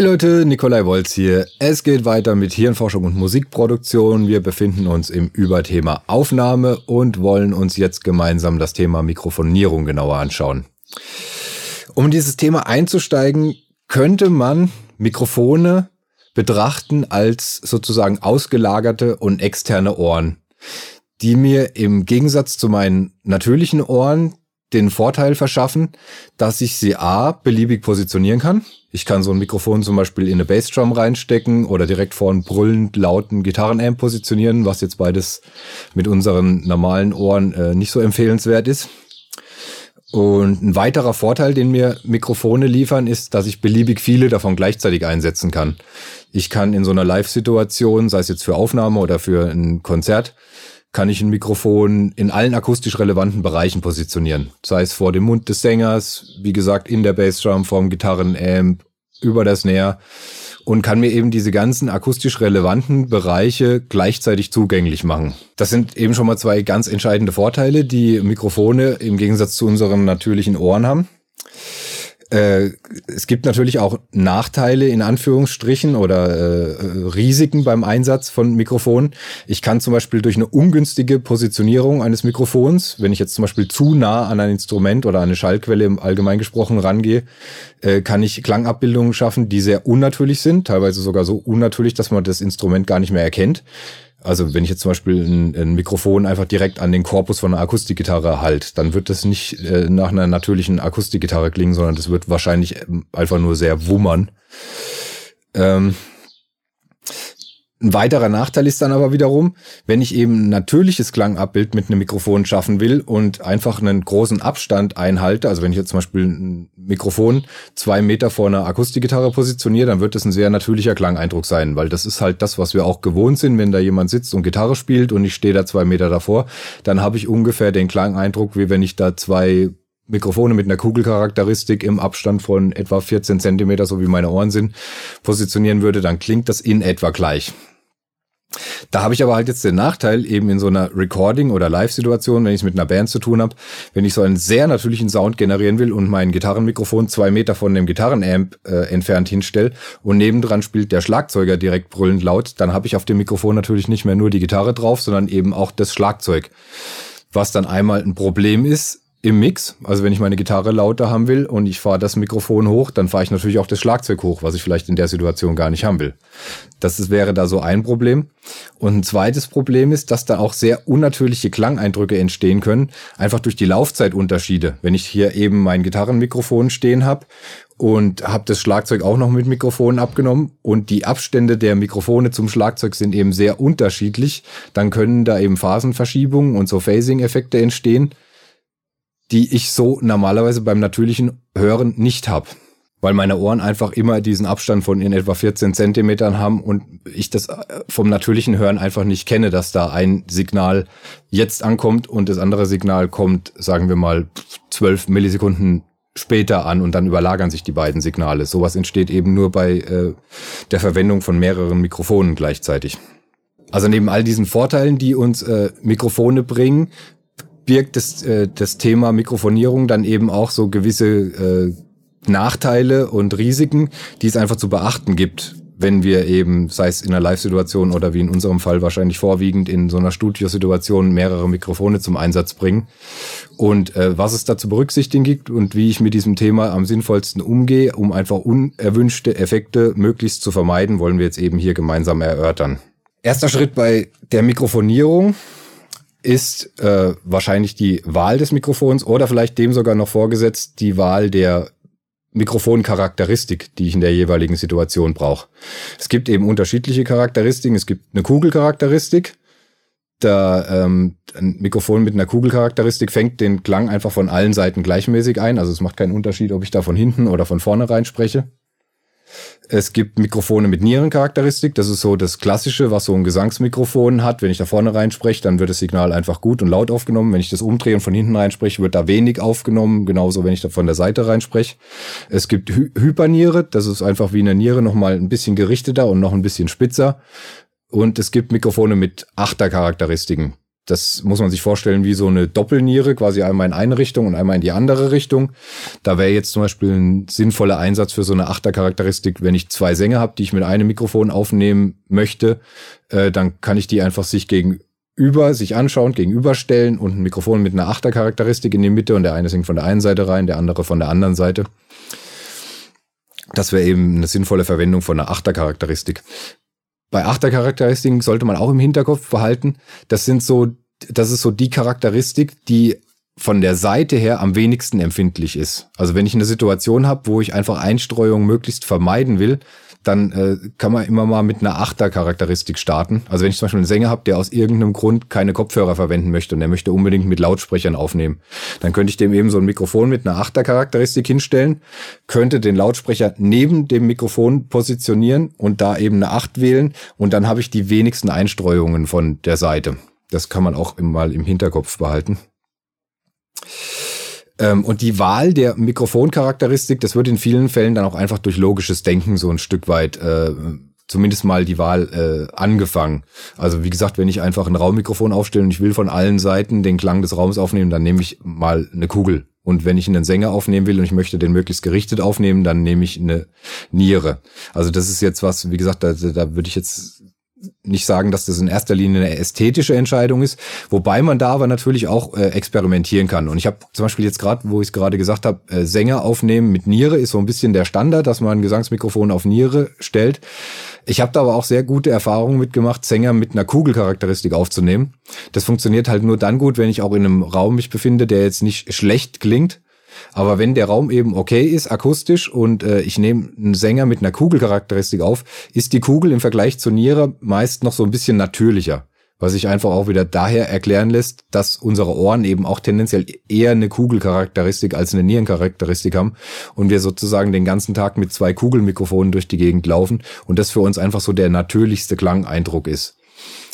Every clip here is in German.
Hi Leute, Nikolai Wolz hier. Es geht weiter mit Hirnforschung und Musikproduktion. Wir befinden uns im Überthema Aufnahme und wollen uns jetzt gemeinsam das Thema Mikrofonierung genauer anschauen. Um in dieses Thema einzusteigen, könnte man Mikrofone betrachten als sozusagen ausgelagerte und externe Ohren, die mir im Gegensatz zu meinen natürlichen Ohren den Vorteil verschaffen, dass ich sie A beliebig positionieren kann. Ich kann so ein Mikrofon zum Beispiel in eine Bassdrum reinstecken oder direkt vor einen brüllend lauten Gitarrenamp positionieren, was jetzt beides mit unseren normalen Ohren äh, nicht so empfehlenswert ist. Und ein weiterer Vorteil, den mir Mikrofone liefern, ist, dass ich beliebig viele davon gleichzeitig einsetzen kann. Ich kann in so einer Live-Situation, sei es jetzt für Aufnahme oder für ein Konzert, kann ich ein Mikrofon in allen akustisch relevanten Bereichen positionieren. Sei es vor dem Mund des Sängers, wie gesagt, in der Bassdrum, vorm Gitarrenamp, über das Snare und kann mir eben diese ganzen akustisch relevanten Bereiche gleichzeitig zugänglich machen. Das sind eben schon mal zwei ganz entscheidende Vorteile, die Mikrofone im Gegensatz zu unseren natürlichen Ohren haben. Äh, es gibt natürlich auch Nachteile in Anführungsstrichen oder äh, Risiken beim Einsatz von Mikrofonen. Ich kann zum Beispiel durch eine ungünstige Positionierung eines Mikrofons, wenn ich jetzt zum Beispiel zu nah an ein Instrument oder eine Schallquelle im Allgemein gesprochen rangehe, äh, kann ich Klangabbildungen schaffen, die sehr unnatürlich sind, teilweise sogar so unnatürlich, dass man das Instrument gar nicht mehr erkennt. Also wenn ich jetzt zum Beispiel ein, ein, Mikrofon einfach direkt an den Korpus von einer Akustikgitarre halt, dann wird das nicht äh, nach einer natürlichen Akustikgitarre klingen, sondern das wird wahrscheinlich ähm, einfach nur sehr wummern. Ähm, ein weiterer Nachteil ist dann aber wiederum, wenn ich eben ein natürliches Klangabbild mit einem Mikrofon schaffen will und einfach einen großen Abstand einhalte, also wenn ich jetzt zum Beispiel ein Mikrofon zwei Meter vor einer Akustikgitarre positioniere, dann wird das ein sehr natürlicher Klangeindruck sein, weil das ist halt das, was wir auch gewohnt sind, wenn da jemand sitzt und Gitarre spielt und ich stehe da zwei Meter davor, dann habe ich ungefähr den Klangeindruck, wie wenn ich da zwei Mikrofone mit einer Kugelcharakteristik im Abstand von etwa 14 Zentimeter, so wie meine Ohren sind, positionieren würde, dann klingt das in etwa gleich. Da habe ich aber halt jetzt den Nachteil, eben in so einer Recording- oder Live-Situation, wenn ich es mit einer Band zu tun habe, wenn ich so einen sehr natürlichen Sound generieren will und mein Gitarrenmikrofon zwei Meter von dem Gitarrenamp äh, entfernt hinstelle und nebendran spielt der Schlagzeuger direkt brüllend laut, dann habe ich auf dem Mikrofon natürlich nicht mehr nur die Gitarre drauf, sondern eben auch das Schlagzeug. Was dann einmal ein Problem ist, im Mix. Also wenn ich meine Gitarre lauter haben will und ich fahre das Mikrofon hoch, dann fahre ich natürlich auch das Schlagzeug hoch, was ich vielleicht in der Situation gar nicht haben will. Das ist, wäre da so ein Problem. Und ein zweites Problem ist, dass da auch sehr unnatürliche Klangeindrücke entstehen können, einfach durch die Laufzeitunterschiede. Wenn ich hier eben mein Gitarrenmikrofon stehen habe und habe das Schlagzeug auch noch mit Mikrofonen abgenommen und die Abstände der Mikrofone zum Schlagzeug sind eben sehr unterschiedlich, dann können da eben Phasenverschiebungen und so Phasing-Effekte entstehen die ich so normalerweise beim natürlichen Hören nicht habe. Weil meine Ohren einfach immer diesen Abstand von in etwa 14 Zentimetern haben und ich das äh, vom natürlichen Hören einfach nicht kenne, dass da ein Signal jetzt ankommt und das andere Signal kommt, sagen wir mal, 12 Millisekunden später an und dann überlagern sich die beiden Signale. Sowas entsteht eben nur bei äh, der Verwendung von mehreren Mikrofonen gleichzeitig. Also neben all diesen Vorteilen, die uns äh, Mikrofone bringen, birgt das, äh, das Thema Mikrofonierung dann eben auch so gewisse äh, Nachteile und Risiken, die es einfach zu beachten gibt, wenn wir eben, sei es in einer Live-Situation oder wie in unserem Fall wahrscheinlich vorwiegend in so einer Studiosituation mehrere Mikrofone zum Einsatz bringen. Und äh, was es da zu berücksichtigen gibt und wie ich mit diesem Thema am sinnvollsten umgehe, um einfach unerwünschte Effekte möglichst zu vermeiden, wollen wir jetzt eben hier gemeinsam erörtern. Erster Schritt bei der Mikrofonierung ist äh, wahrscheinlich die Wahl des Mikrofons oder vielleicht dem sogar noch vorgesetzt die Wahl der Mikrofoncharakteristik, die ich in der jeweiligen Situation brauche. Es gibt eben unterschiedliche Charakteristiken. Es gibt eine Kugelcharakteristik. Da ähm, ein Mikrofon mit einer Kugelcharakteristik fängt den Klang einfach von allen Seiten gleichmäßig ein. Also es macht keinen Unterschied, ob ich da von hinten oder von vorne rein spreche. Es gibt Mikrofone mit Nierencharakteristik. Das ist so das Klassische, was so ein Gesangsmikrofon hat. Wenn ich da vorne reinspreche, dann wird das Signal einfach gut und laut aufgenommen. Wenn ich das umdrehe und von hinten reinspreche, wird da wenig aufgenommen. Genauso, wenn ich da von der Seite reinspreche. Es gibt Hy Hyperniere. Das ist einfach wie eine Niere nochmal ein bisschen gerichteter und noch ein bisschen spitzer. Und es gibt Mikrofone mit Achtercharakteristiken. Das muss man sich vorstellen wie so eine Doppelniere, quasi einmal in eine Richtung und einmal in die andere Richtung. Da wäre jetzt zum Beispiel ein sinnvoller Einsatz für so eine Achtercharakteristik, wenn ich zwei Sänger habe, die ich mit einem Mikrofon aufnehmen möchte, äh, dann kann ich die einfach sich gegenüber, sich anschauen, gegenüberstellen und ein Mikrofon mit einer Achtercharakteristik in die Mitte und der eine singt von der einen Seite rein, der andere von der anderen Seite. Das wäre eben eine sinnvolle Verwendung von einer Achtercharakteristik. Bei Achtercharakteristiken sollte man auch im Hinterkopf behalten, das sind so, das ist so die Charakteristik, die von der Seite her am wenigsten empfindlich ist. Also wenn ich eine Situation habe, wo ich einfach Einstreuung möglichst vermeiden will, dann äh, kann man immer mal mit einer Achtercharakteristik starten. Also wenn ich zum Beispiel einen Sänger habe, der aus irgendeinem Grund keine Kopfhörer verwenden möchte und der möchte unbedingt mit Lautsprechern aufnehmen, dann könnte ich dem eben so ein Mikrofon mit einer Achtercharakteristik hinstellen, könnte den Lautsprecher neben dem Mikrofon positionieren und da eben eine Acht wählen und dann habe ich die wenigsten Einstreuungen von der Seite. Das kann man auch mal im Hinterkopf behalten. Ähm, und die Wahl der Mikrofoncharakteristik, das wird in vielen Fällen dann auch einfach durch logisches Denken so ein Stück weit äh, zumindest mal die Wahl äh, angefangen. Also wie gesagt, wenn ich einfach ein Raummikrofon aufstelle und ich will von allen Seiten den Klang des Raums aufnehmen, dann nehme ich mal eine Kugel. Und wenn ich einen Sänger aufnehmen will und ich möchte den möglichst gerichtet aufnehmen, dann nehme ich eine Niere. Also das ist jetzt was, wie gesagt, da, da würde ich jetzt nicht sagen, dass das in erster Linie eine ästhetische Entscheidung ist, wobei man da aber natürlich auch äh, experimentieren kann. Und ich habe zum Beispiel jetzt gerade, wo ich es gerade gesagt habe, äh, Sänger aufnehmen mit Niere ist so ein bisschen der Standard, dass man ein Gesangsmikrofon auf Niere stellt. Ich habe da aber auch sehr gute Erfahrungen mitgemacht, Sänger mit einer Kugelcharakteristik aufzunehmen. Das funktioniert halt nur dann gut, wenn ich auch in einem Raum mich befinde, der jetzt nicht schlecht klingt, aber wenn der Raum eben okay ist, akustisch, und äh, ich nehme einen Sänger mit einer Kugelcharakteristik auf, ist die Kugel im Vergleich zur Niere meist noch so ein bisschen natürlicher. Was sich einfach auch wieder daher erklären lässt, dass unsere Ohren eben auch tendenziell eher eine Kugelcharakteristik als eine Nierencharakteristik haben und wir sozusagen den ganzen Tag mit zwei Kugelmikrofonen durch die Gegend laufen und das für uns einfach so der natürlichste Klangeindruck ist.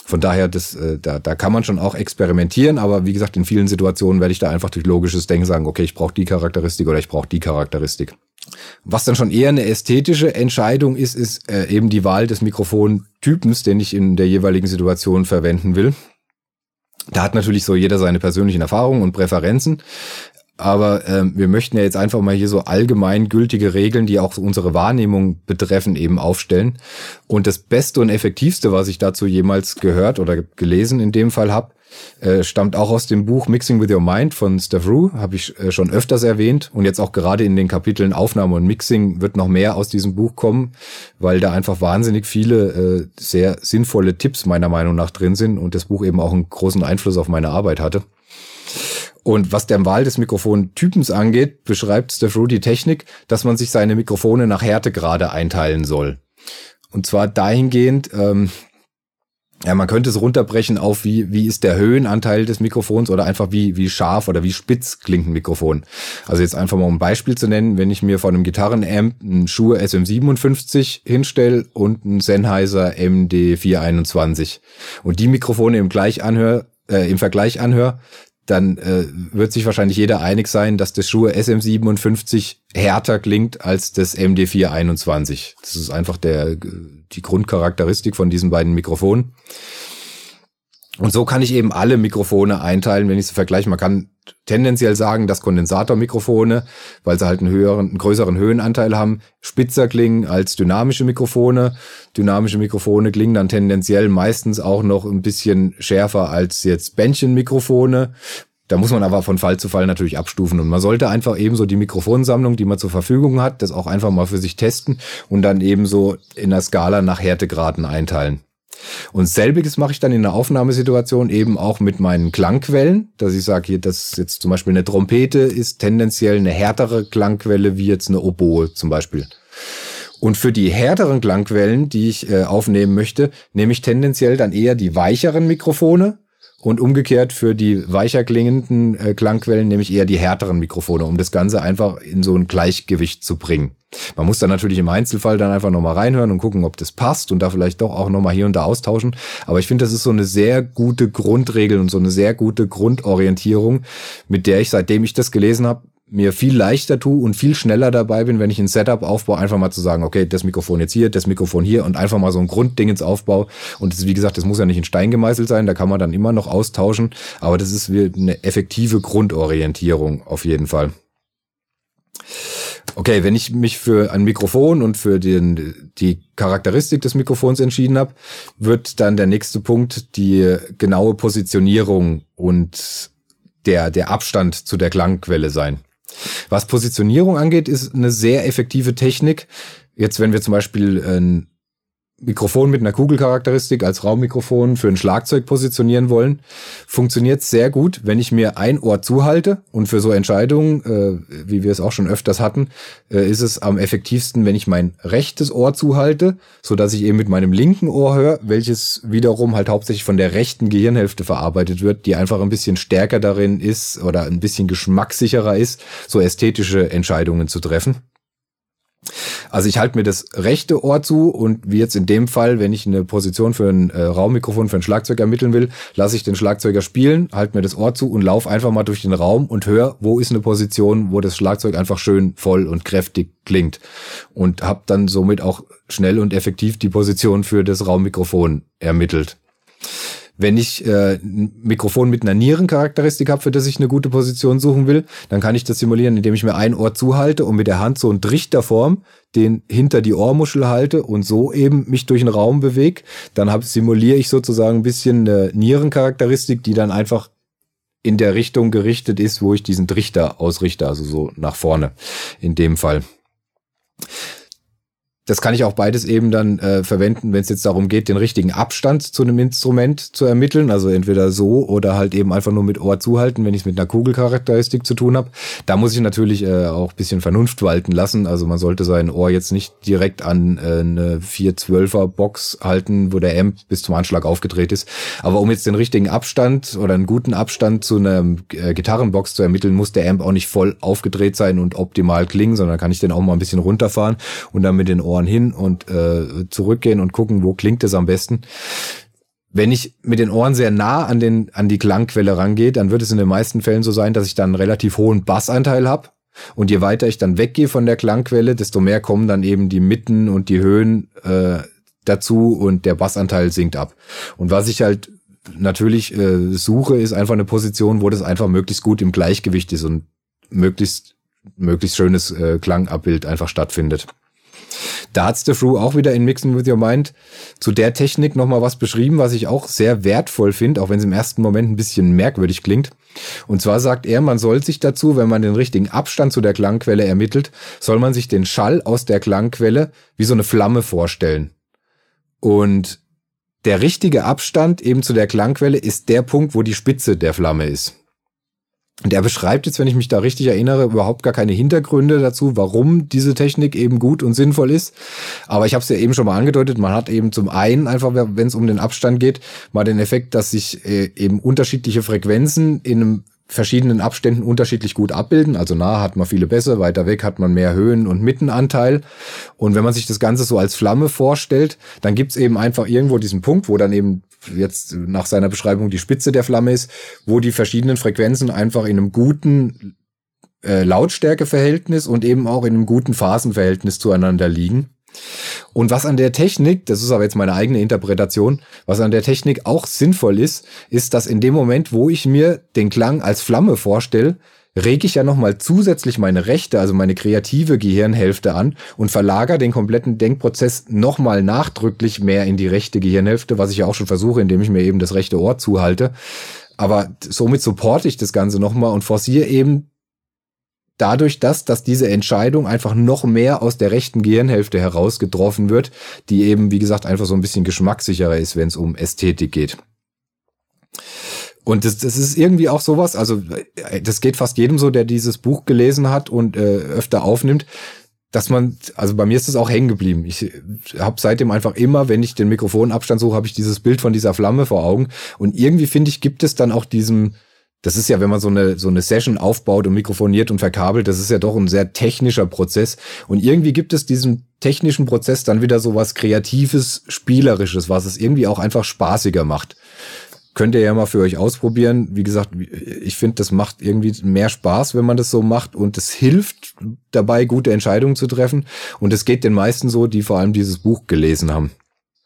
Von daher, das, äh, da, da kann man schon auch experimentieren, aber wie gesagt, in vielen Situationen werde ich da einfach durch logisches Denken sagen, okay, ich brauche die Charakteristik oder ich brauche die Charakteristik. Was dann schon eher eine ästhetische Entscheidung ist, ist äh, eben die Wahl des Mikrofontypens, den ich in der jeweiligen Situation verwenden will. Da hat natürlich so jeder seine persönlichen Erfahrungen und Präferenzen. Aber ähm, wir möchten ja jetzt einfach mal hier so allgemein gültige Regeln, die auch unsere Wahrnehmung betreffen, eben aufstellen. Und das Beste und Effektivste, was ich dazu jemals gehört oder gelesen in dem Fall habe, äh, stammt auch aus dem Buch Mixing with Your Mind von Steph Rue, habe ich äh, schon öfters erwähnt. Und jetzt auch gerade in den Kapiteln Aufnahme und Mixing wird noch mehr aus diesem Buch kommen, weil da einfach wahnsinnig viele äh, sehr sinnvolle Tipps meiner Meinung nach drin sind und das Buch eben auch einen großen Einfluss auf meine Arbeit hatte. Und was der Wahl des Mikrofontypens angeht, beschreibt Steph Rue die Technik, dass man sich seine Mikrofone nach Härtegrade einteilen soll. Und zwar dahingehend, ähm, ja, man könnte es runterbrechen auf wie, wie ist der Höhenanteil des Mikrofons oder einfach wie, wie scharf oder wie spitz klingt ein Mikrofon. Also jetzt einfach mal um ein Beispiel zu nennen, wenn ich mir von einem Gitarrenamp einen Schuhe SM57 hinstelle und einen Sennheiser MD421 und die Mikrofone im gleich anhör, äh, im Vergleich anhöre, dann äh, wird sich wahrscheinlich jeder einig sein, dass das Schuhe SM57 härter klingt als das MD421. Das ist einfach der, die Grundcharakteristik von diesen beiden Mikrofonen. Und so kann ich eben alle Mikrofone einteilen, wenn ich sie vergleiche. Man kann tendenziell sagen, dass Kondensatormikrofone, weil sie halt einen höheren, einen größeren Höhenanteil haben, spitzer klingen als dynamische Mikrofone. Dynamische Mikrofone klingen dann tendenziell meistens auch noch ein bisschen schärfer als jetzt Bändchenmikrofone. Da muss man aber von Fall zu Fall natürlich abstufen und man sollte einfach ebenso die Mikrofonsammlung, die man zur Verfügung hat, das auch einfach mal für sich testen und dann ebenso in der Skala nach Härtegraden einteilen. Und selbiges mache ich dann in der Aufnahmesituation eben auch mit meinen Klangquellen, dass ich sage, hier, dass jetzt zum Beispiel eine Trompete ist tendenziell eine härtere Klangquelle wie jetzt eine Oboe zum Beispiel. Und für die härteren Klangquellen, die ich äh, aufnehmen möchte, nehme ich tendenziell dann eher die weicheren Mikrofone, und umgekehrt für die weicher klingenden äh, Klangquellen nehme ich eher die härteren Mikrofone, um das Ganze einfach in so ein Gleichgewicht zu bringen. Man muss dann natürlich im Einzelfall dann einfach nochmal reinhören und gucken, ob das passt und da vielleicht doch auch nochmal hier und da austauschen. Aber ich finde, das ist so eine sehr gute Grundregel und so eine sehr gute Grundorientierung, mit der ich, seitdem ich das gelesen habe, mir viel leichter tue und viel schneller dabei bin, wenn ich ein Setup aufbaue, einfach mal zu sagen, okay, das Mikrofon jetzt hier, das Mikrofon hier und einfach mal so ein Grundding ins Aufbau. Und das, wie gesagt, das muss ja nicht in Stein gemeißelt sein, da kann man dann immer noch austauschen, aber das ist eine effektive Grundorientierung auf jeden Fall. Okay, wenn ich mich für ein Mikrofon und für den, die Charakteristik des Mikrofons entschieden habe, wird dann der nächste Punkt die genaue Positionierung und der, der Abstand zu der Klangquelle sein. Was Positionierung angeht, ist eine sehr effektive Technik. Jetzt, wenn wir zum Beispiel ein Mikrofon mit einer Kugelcharakteristik als Raummikrofon für ein Schlagzeug positionieren wollen, funktioniert sehr gut, wenn ich mir ein Ohr zuhalte. Und für so Entscheidungen, äh, wie wir es auch schon öfters hatten, äh, ist es am effektivsten, wenn ich mein rechtes Ohr zuhalte, so dass ich eben mit meinem linken Ohr höre, welches wiederum halt hauptsächlich von der rechten Gehirnhälfte verarbeitet wird, die einfach ein bisschen stärker darin ist oder ein bisschen geschmackssicherer ist, so ästhetische Entscheidungen zu treffen. Also ich halte mir das rechte Ohr zu und wie jetzt in dem Fall, wenn ich eine Position für ein äh, Raummikrofon für ein Schlagzeug ermitteln will, lasse ich den Schlagzeuger spielen, halte mir das Ohr zu und laufe einfach mal durch den Raum und höre, wo ist eine Position, wo das Schlagzeug einfach schön voll und kräftig klingt und habe dann somit auch schnell und effektiv die Position für das Raummikrofon ermittelt. Wenn ich äh, ein Mikrofon mit einer Nierencharakteristik habe, für das ich eine gute Position suchen will, dann kann ich das simulieren, indem ich mir ein Ohr zuhalte und mit der Hand so einen Trichterform den hinter die Ohrmuschel halte und so eben mich durch den Raum bewege. Dann hab, simuliere ich sozusagen ein bisschen eine Nierencharakteristik, die dann einfach in der Richtung gerichtet ist, wo ich diesen Trichter ausrichte, also so nach vorne in dem Fall das kann ich auch beides eben dann äh, verwenden, wenn es jetzt darum geht, den richtigen Abstand zu einem Instrument zu ermitteln. Also entweder so oder halt eben einfach nur mit Ohr zuhalten, wenn ich es mit einer Kugelcharakteristik zu tun habe. Da muss ich natürlich äh, auch bisschen Vernunft walten lassen. Also man sollte sein Ohr jetzt nicht direkt an äh, eine 412er Box halten, wo der Amp bis zum Anschlag aufgedreht ist. Aber um jetzt den richtigen Abstand oder einen guten Abstand zu einer äh, Gitarrenbox zu ermitteln, muss der Amp auch nicht voll aufgedreht sein und optimal klingen, sondern kann ich den auch mal ein bisschen runterfahren und dann mit den Ohren Ohren hin und äh, zurückgehen und gucken, wo klingt es am besten. Wenn ich mit den Ohren sehr nah an, den, an die Klangquelle rangehe, dann wird es in den meisten Fällen so sein, dass ich dann einen relativ hohen Bassanteil habe. Und je weiter ich dann weggehe von der Klangquelle, desto mehr kommen dann eben die Mitten und die Höhen äh, dazu und der Bassanteil sinkt ab. Und was ich halt natürlich äh, suche, ist einfach eine Position, wo das einfach möglichst gut im Gleichgewicht ist und möglichst möglichst schönes äh, Klangabbild einfach stattfindet. Da hat Stefru auch wieder in Mixing with Your Mind zu der Technik nochmal was beschrieben, was ich auch sehr wertvoll finde, auch wenn es im ersten Moment ein bisschen merkwürdig klingt. Und zwar sagt er, man soll sich dazu, wenn man den richtigen Abstand zu der Klangquelle ermittelt, soll man sich den Schall aus der Klangquelle wie so eine Flamme vorstellen. Und der richtige Abstand eben zu der Klangquelle ist der Punkt, wo die Spitze der Flamme ist. Und er beschreibt jetzt, wenn ich mich da richtig erinnere, überhaupt gar keine Hintergründe dazu, warum diese Technik eben gut und sinnvoll ist. Aber ich habe es ja eben schon mal angedeutet, man hat eben zum einen einfach, wenn es um den Abstand geht, mal den Effekt, dass sich äh, eben unterschiedliche Frequenzen in einem verschiedenen Abständen unterschiedlich gut abbilden. Also nah hat man viele Bässe, weiter weg hat man mehr Höhen- und Mittenanteil. Und wenn man sich das Ganze so als Flamme vorstellt, dann gibt's eben einfach irgendwo diesen Punkt, wo dann eben jetzt nach seiner Beschreibung die Spitze der Flamme ist, wo die verschiedenen Frequenzen einfach in einem guten äh, Lautstärkeverhältnis und eben auch in einem guten Phasenverhältnis zueinander liegen. Und was an der Technik, das ist aber jetzt meine eigene Interpretation, was an der Technik auch sinnvoll ist, ist, dass in dem Moment, wo ich mir den Klang als Flamme vorstelle, rege ich ja nochmal zusätzlich meine rechte, also meine kreative Gehirnhälfte an und verlagere den kompletten Denkprozess nochmal nachdrücklich mehr in die rechte Gehirnhälfte, was ich ja auch schon versuche, indem ich mir eben das rechte Ohr zuhalte. Aber somit supporte ich das Ganze nochmal und forciere eben dadurch, dass, dass diese Entscheidung einfach noch mehr aus der rechten Gehirnhälfte heraus getroffen wird, die eben, wie gesagt, einfach so ein bisschen geschmackssicherer ist, wenn es um Ästhetik geht. Und das, das ist irgendwie auch sowas, also das geht fast jedem so, der dieses Buch gelesen hat und äh, öfter aufnimmt, dass man, also bei mir ist das auch hängen geblieben. Ich habe seitdem einfach immer, wenn ich den Mikrofonabstand suche, habe ich dieses Bild von dieser Flamme vor Augen. Und irgendwie finde ich, gibt es dann auch diesem, das ist ja, wenn man so eine, so eine Session aufbaut und mikrofoniert und verkabelt, das ist ja doch ein sehr technischer Prozess. Und irgendwie gibt es diesem technischen Prozess dann wieder so was Kreatives, Spielerisches, was es irgendwie auch einfach spaßiger macht. könnt ihr ja mal für euch ausprobieren. Wie gesagt, ich finde, das macht irgendwie mehr Spaß, wenn man das so macht und es hilft dabei, gute Entscheidungen zu treffen. Und es geht den meisten so, die vor allem dieses Buch gelesen haben.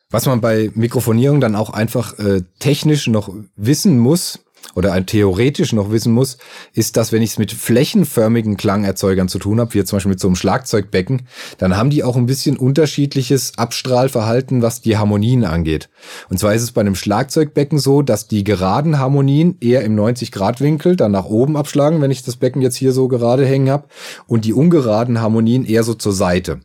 Was man bei Mikrofonierung dann auch einfach äh, technisch noch wissen muss, oder ein theoretisch noch wissen muss, ist, dass wenn ich es mit flächenförmigen Klangerzeugern zu tun habe, wie zum Beispiel mit so einem Schlagzeugbecken, dann haben die auch ein bisschen unterschiedliches Abstrahlverhalten, was die Harmonien angeht. Und zwar ist es bei einem Schlagzeugbecken so, dass die geraden Harmonien eher im 90-Grad-Winkel dann nach oben abschlagen, wenn ich das Becken jetzt hier so gerade hängen habe, und die ungeraden Harmonien eher so zur Seite.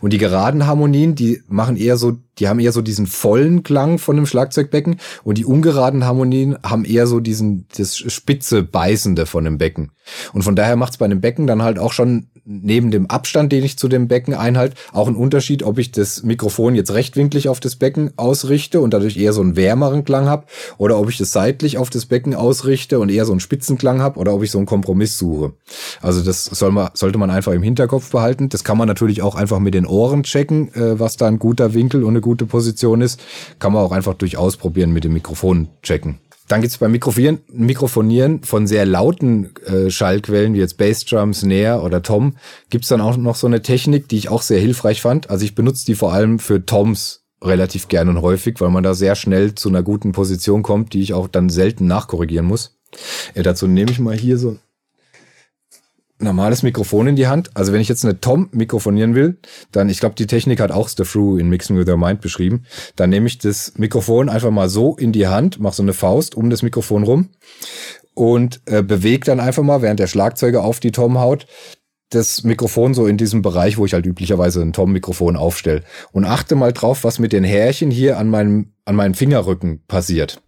Und die geraden Harmonien, die machen eher so, die haben eher so diesen vollen Klang von dem Schlagzeugbecken und die ungeraden Harmonien haben eher so diesen, das spitze Beißende von dem Becken. Und von daher macht es bei einem Becken dann halt auch schon neben dem Abstand, den ich zu dem Becken einhalte, auch einen Unterschied, ob ich das Mikrofon jetzt rechtwinklig auf das Becken ausrichte und dadurch eher so einen wärmeren Klang habe oder ob ich das seitlich auf das Becken ausrichte und eher so einen Spitzenklang habe oder ob ich so einen Kompromiss suche. Also das soll man, sollte man einfach im Hinterkopf behalten. Das kann man natürlich auch einfach mit den Ohren checken, äh, was da ein guter Winkel und eine gute Position ist. Kann man auch einfach durch Ausprobieren mit dem Mikrofon checken. Dann gibt's beim Mikrofonieren, Mikrofonieren von sehr lauten äh, Schallquellen, wie jetzt Bassdrum, Snare oder Tom, gibt's dann auch noch so eine Technik, die ich auch sehr hilfreich fand. Also ich benutze die vor allem für Toms relativ gern und häufig, weil man da sehr schnell zu einer guten Position kommt, die ich auch dann selten nachkorrigieren muss. Äh, dazu nehme ich mal hier so normales Mikrofon in die Hand. Also wenn ich jetzt eine Tom mikrofonieren will, dann, ich glaube, die Technik hat auch Stefru in Mixing with Your Mind beschrieben. Dann nehme ich das Mikrofon einfach mal so in die Hand, mache so eine Faust um das Mikrofon rum und äh, bewege dann einfach mal, während der Schlagzeuger auf die Tom haut, das Mikrofon so in diesem Bereich, wo ich halt üblicherweise ein Tom-Mikrofon aufstelle. Und achte mal drauf, was mit den Härchen hier an meinem, an meinem Fingerrücken passiert.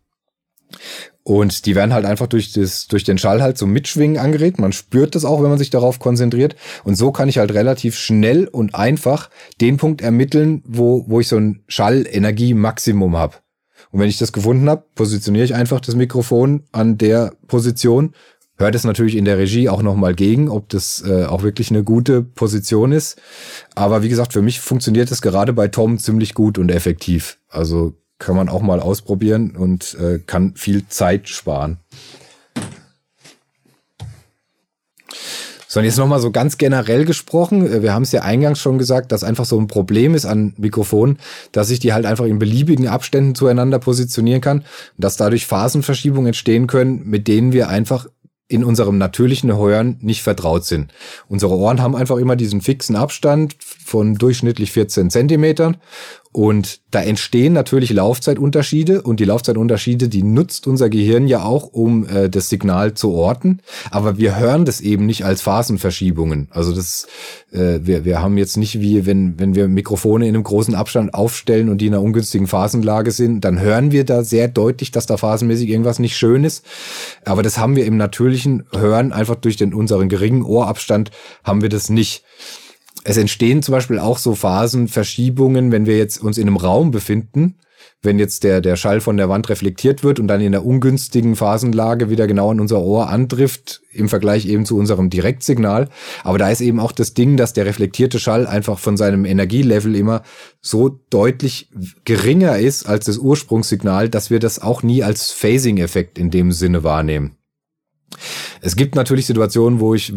Und die werden halt einfach durch, das, durch den Schall halt so mitschwingen angeregt. Man spürt das auch, wenn man sich darauf konzentriert. Und so kann ich halt relativ schnell und einfach den Punkt ermitteln, wo, wo ich so ein Schallenergie-Maximum habe. Und wenn ich das gefunden habe, positioniere ich einfach das Mikrofon an der Position. Hört es natürlich in der Regie auch nochmal gegen, ob das äh, auch wirklich eine gute Position ist. Aber wie gesagt, für mich funktioniert das gerade bei Tom ziemlich gut und effektiv. Also kann man auch mal ausprobieren und äh, kann viel Zeit sparen. So, und jetzt nochmal so ganz generell gesprochen. Äh, wir haben es ja eingangs schon gesagt, dass einfach so ein Problem ist an Mikrofonen, dass ich die halt einfach in beliebigen Abständen zueinander positionieren kann und dass dadurch Phasenverschiebungen entstehen können, mit denen wir einfach in unserem natürlichen Hören nicht vertraut sind. Unsere Ohren haben einfach immer diesen fixen Abstand von durchschnittlich 14 Zentimetern und da entstehen natürlich Laufzeitunterschiede und die Laufzeitunterschiede, die nutzt unser Gehirn ja auch, um äh, das Signal zu orten. Aber wir hören das eben nicht als Phasenverschiebungen. Also das, äh, wir, wir haben jetzt nicht wie, wenn, wenn wir Mikrofone in einem großen Abstand aufstellen und die in einer ungünstigen Phasenlage sind, dann hören wir da sehr deutlich, dass da phasenmäßig irgendwas nicht schön ist. Aber das haben wir im natürlichen Hören einfach durch den unseren geringen Ohrabstand haben wir das nicht es entstehen zum Beispiel auch so Phasenverschiebungen, wenn wir jetzt uns in einem Raum befinden, wenn jetzt der, der Schall von der Wand reflektiert wird und dann in der ungünstigen Phasenlage wieder genau in unser Ohr antrifft, im Vergleich eben zu unserem Direktsignal. Aber da ist eben auch das Ding, dass der reflektierte Schall einfach von seinem Energielevel immer so deutlich geringer ist als das Ursprungssignal, dass wir das auch nie als Phasing-Effekt in dem Sinne wahrnehmen. Es gibt natürlich Situationen, wo ich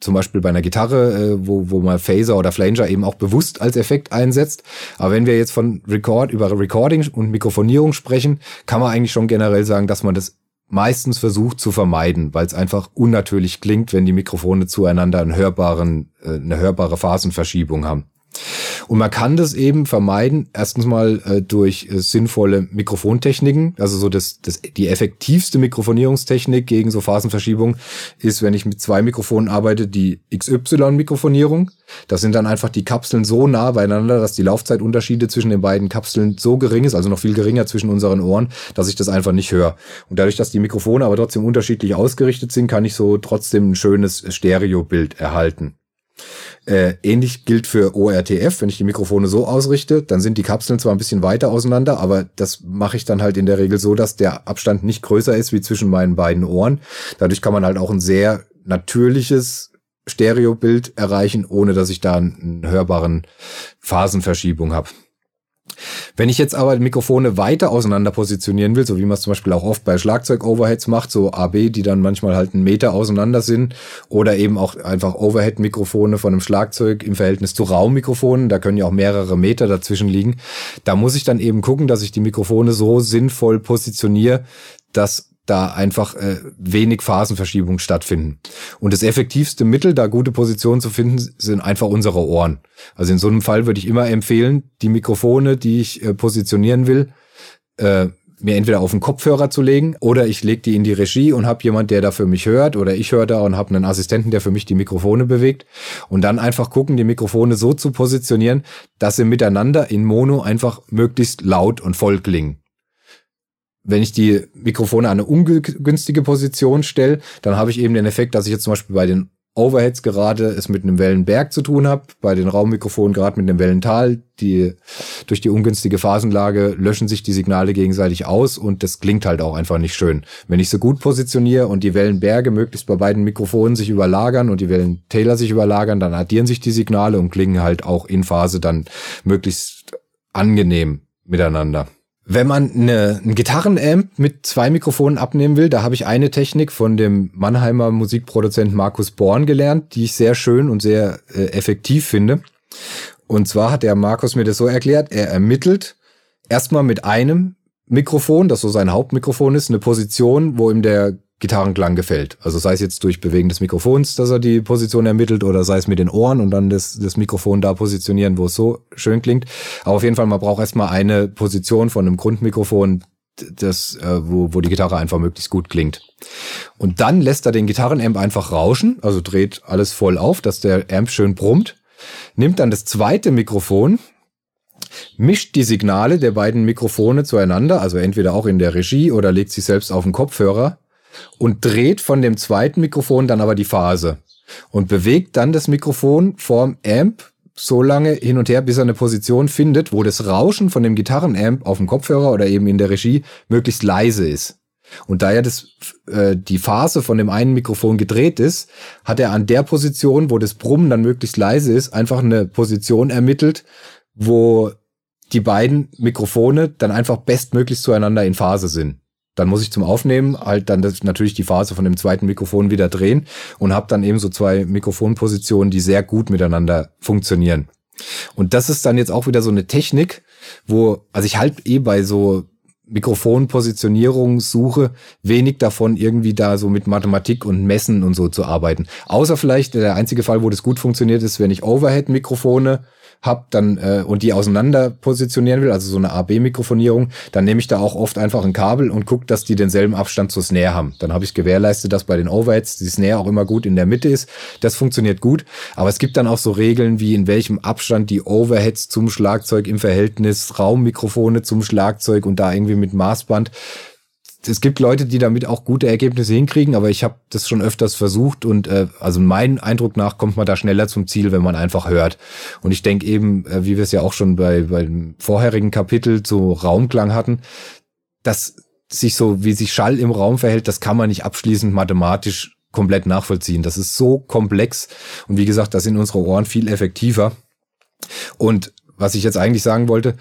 zum Beispiel bei einer Gitarre, äh, wo, wo man Phaser oder Flanger eben auch bewusst als Effekt einsetzt. Aber wenn wir jetzt von Record über Recording und Mikrofonierung sprechen, kann man eigentlich schon generell sagen, dass man das meistens versucht zu vermeiden, weil es einfach unnatürlich klingt, wenn die Mikrofone zueinander einen hörbaren, äh, eine hörbare Phasenverschiebung haben. Und man kann das eben vermeiden, erstens mal äh, durch äh, sinnvolle Mikrofontechniken. Also so das, das, die effektivste Mikrofonierungstechnik gegen so Phasenverschiebung ist, wenn ich mit zwei Mikrofonen arbeite, die XY-Mikrofonierung. Das sind dann einfach die Kapseln so nah beieinander, dass die Laufzeitunterschiede zwischen den beiden Kapseln so gering ist, also noch viel geringer zwischen unseren Ohren, dass ich das einfach nicht höre. Und dadurch, dass die Mikrofone aber trotzdem unterschiedlich ausgerichtet sind, kann ich so trotzdem ein schönes Stereobild erhalten. Äh, ähnlich gilt für ORTF. Wenn ich die Mikrofone so ausrichte, dann sind die Kapseln zwar ein bisschen weiter auseinander, aber das mache ich dann halt in der Regel so, dass der Abstand nicht größer ist wie zwischen meinen beiden Ohren. Dadurch kann man halt auch ein sehr natürliches Stereobild erreichen, ohne dass ich da einen hörbaren Phasenverschiebung habe. Wenn ich jetzt aber Mikrofone weiter auseinander positionieren will, so wie man es zum Beispiel auch oft bei Schlagzeug-Overheads macht, so AB, die dann manchmal halt einen Meter auseinander sind, oder eben auch einfach Overhead-Mikrofone von einem Schlagzeug im Verhältnis zu Raummikrofonen, da können ja auch mehrere Meter dazwischen liegen, da muss ich dann eben gucken, dass ich die Mikrofone so sinnvoll positioniere, dass da einfach äh, wenig Phasenverschiebung stattfinden. Und das effektivste Mittel, da gute Positionen zu finden, sind einfach unsere Ohren. Also in so einem Fall würde ich immer empfehlen, die Mikrofone, die ich äh, positionieren will, äh, mir entweder auf den Kopfhörer zu legen oder ich lege die in die Regie und habe jemand, der da für mich hört oder ich höre da und habe einen Assistenten, der für mich die Mikrofone bewegt und dann einfach gucken, die Mikrofone so zu positionieren, dass sie miteinander in Mono einfach möglichst laut und voll klingen wenn ich die Mikrofone an eine ungünstige Position stelle, dann habe ich eben den Effekt, dass ich jetzt zum Beispiel bei den Overheads gerade es mit einem Wellenberg zu tun habe, bei den Raummikrofonen gerade mit einem Wellental. Die, durch die ungünstige Phasenlage löschen sich die Signale gegenseitig aus und das klingt halt auch einfach nicht schön. Wenn ich so gut positioniere und die Wellenberge möglichst bei beiden Mikrofonen sich überlagern und die Wellentäler sich überlagern, dann addieren sich die Signale und klingen halt auch in Phase dann möglichst angenehm miteinander. Wenn man eine, ein Gitarrenamp mit zwei Mikrofonen abnehmen will, da habe ich eine Technik von dem Mannheimer Musikproduzent Markus Born gelernt, die ich sehr schön und sehr äh, effektiv finde. Und zwar hat der Markus mir das so erklärt, er ermittelt erstmal mit einem Mikrofon, das so sein Hauptmikrofon ist, eine Position, wo ihm der Gitarrenklang gefällt. Also sei es jetzt durch Bewegen des Mikrofons, dass er die Position ermittelt, oder sei es mit den Ohren und dann das, das Mikrofon da positionieren, wo es so schön klingt. Aber auf jeden Fall, man braucht erstmal eine Position von einem Grundmikrofon, das, äh, wo, wo die Gitarre einfach möglichst gut klingt. Und dann lässt er den Gitarrenamp einfach rauschen, also dreht alles voll auf, dass der Amp schön brummt, nimmt dann das zweite Mikrofon, mischt die Signale der beiden Mikrofone zueinander, also entweder auch in der Regie oder legt sich selbst auf den Kopfhörer und dreht von dem zweiten Mikrofon dann aber die Phase und bewegt dann das Mikrofon vorm Amp so lange hin und her, bis er eine Position findet, wo das Rauschen von dem Gitarrenamp auf dem Kopfhörer oder eben in der Regie möglichst leise ist. Und da ja das, äh, die Phase von dem einen Mikrofon gedreht ist, hat er an der Position, wo das Brummen dann möglichst leise ist, einfach eine Position ermittelt, wo die beiden Mikrofone dann einfach bestmöglichst zueinander in Phase sind. Dann muss ich zum Aufnehmen halt dann das, natürlich die Phase von dem zweiten Mikrofon wieder drehen und habe dann eben so zwei Mikrofonpositionen, die sehr gut miteinander funktionieren. Und das ist dann jetzt auch wieder so eine Technik, wo, also ich halt eh bei so Mikrofonpositionierung suche, wenig davon irgendwie da so mit Mathematik und Messen und so zu arbeiten. Außer vielleicht der einzige Fall, wo das gut funktioniert, ist, wenn ich Overhead-Mikrofone habe dann äh, und die auseinander positionieren will, also so eine AB-Mikrofonierung, dann nehme ich da auch oft einfach ein Kabel und gucke, dass die denselben Abstand zur Snare haben. Dann habe ich gewährleistet, dass bei den Overheads die Snare auch immer gut in der Mitte ist. Das funktioniert gut. Aber es gibt dann auch so Regeln, wie in welchem Abstand die Overheads zum Schlagzeug im Verhältnis Raummikrofone zum Schlagzeug und da irgendwie mit Maßband es gibt Leute, die damit auch gute Ergebnisse hinkriegen, aber ich habe das schon öfters versucht und äh, also mein Eindruck nach kommt man da schneller zum Ziel, wenn man einfach hört. Und ich denke eben, äh, wie wir es ja auch schon bei beim vorherigen Kapitel zu Raumklang hatten, dass sich so wie sich Schall im Raum verhält, das kann man nicht abschließend mathematisch komplett nachvollziehen. Das ist so komplex und wie gesagt, da sind unsere Ohren viel effektiver. Und was ich jetzt eigentlich sagen wollte,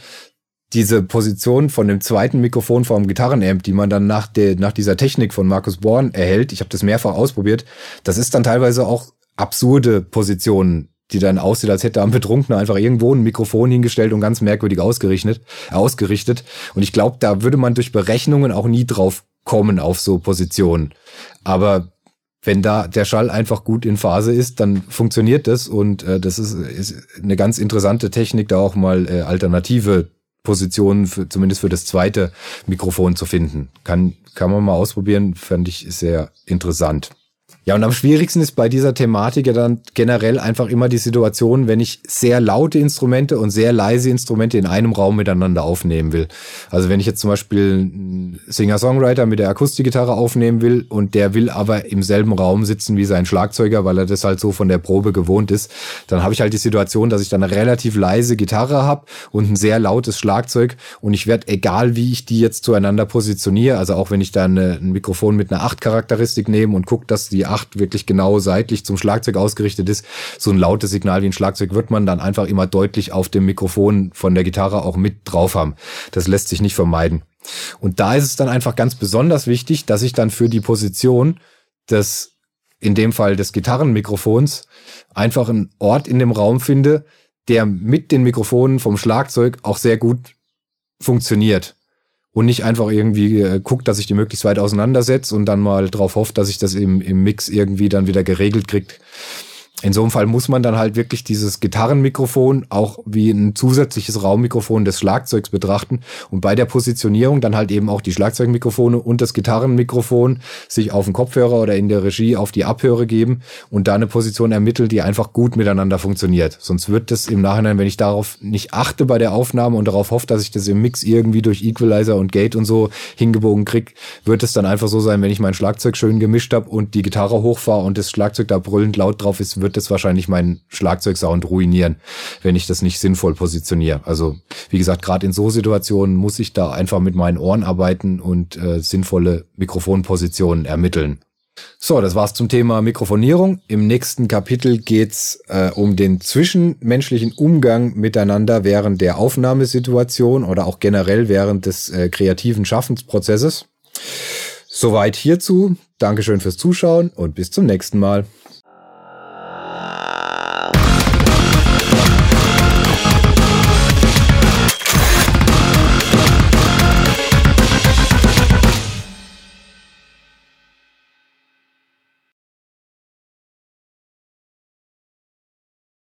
diese Position von dem zweiten Mikrofon vom Gitarrenamp, die man dann nach, der, nach dieser Technik von Markus Born erhält, ich habe das mehrfach ausprobiert, das ist dann teilweise auch absurde Positionen, die dann aussieht, als hätte am Betrunkener einfach irgendwo ein Mikrofon hingestellt und ganz merkwürdig ausgerichtet. ausgerichtet. Und ich glaube, da würde man durch Berechnungen auch nie drauf kommen auf so Positionen. Aber wenn da der Schall einfach gut in Phase ist, dann funktioniert das und äh, das ist, ist eine ganz interessante Technik, da auch mal äh, alternative Positionen, für, zumindest für das zweite Mikrofon zu finden. Kann, kann man mal ausprobieren, fand ich sehr interessant. Ja, und am schwierigsten ist bei dieser Thematik ja dann generell einfach immer die Situation, wenn ich sehr laute Instrumente und sehr leise Instrumente in einem Raum miteinander aufnehmen will. Also wenn ich jetzt zum Beispiel einen Singer-Songwriter mit der Akustikgitarre aufnehmen will und der will aber im selben Raum sitzen wie sein Schlagzeuger, weil er das halt so von der Probe gewohnt ist, dann habe ich halt die Situation, dass ich dann eine relativ leise Gitarre habe und ein sehr lautes Schlagzeug und ich werde, egal wie ich die jetzt zueinander positioniere, also auch wenn ich dann ein Mikrofon mit einer 8-Charakteristik nehme und gucke, dass die G8 wirklich genau seitlich zum Schlagzeug ausgerichtet ist, so ein lautes Signal wie ein Schlagzeug wird man dann einfach immer deutlich auf dem Mikrofon von der Gitarre auch mit drauf haben. Das lässt sich nicht vermeiden. Und da ist es dann einfach ganz besonders wichtig, dass ich dann für die Position des, in dem Fall des Gitarrenmikrofons, einfach einen Ort in dem Raum finde, der mit den Mikrofonen vom Schlagzeug auch sehr gut funktioniert. Und nicht einfach irgendwie äh, guckt, dass ich die möglichst weit auseinandersetze und dann mal drauf hofft, dass ich das im, im Mix irgendwie dann wieder geregelt kriegt in so einem Fall muss man dann halt wirklich dieses Gitarrenmikrofon auch wie ein zusätzliches Raummikrofon des Schlagzeugs betrachten und bei der Positionierung dann halt eben auch die Schlagzeugmikrofone und das Gitarrenmikrofon sich auf den Kopfhörer oder in der Regie auf die Abhöre geben und da eine Position ermitteln, die einfach gut miteinander funktioniert. Sonst wird das im Nachhinein, wenn ich darauf nicht achte bei der Aufnahme und darauf hoffe, dass ich das im Mix irgendwie durch Equalizer und Gate und so hingebogen krieg, wird es dann einfach so sein, wenn ich mein Schlagzeug schön gemischt habe und die Gitarre hochfahre und das Schlagzeug da brüllend laut drauf ist, wird wird es wahrscheinlich meinen Schlagzeugsound ruinieren, wenn ich das nicht sinnvoll positioniere. Also wie gesagt, gerade in so Situationen muss ich da einfach mit meinen Ohren arbeiten und äh, sinnvolle Mikrofonpositionen ermitteln. So, das war's zum Thema Mikrofonierung. Im nächsten Kapitel geht's äh, um den zwischenmenschlichen Umgang miteinander während der Aufnahmesituation oder auch generell während des äh, kreativen Schaffensprozesses. Soweit hierzu. Dankeschön fürs Zuschauen und bis zum nächsten Mal.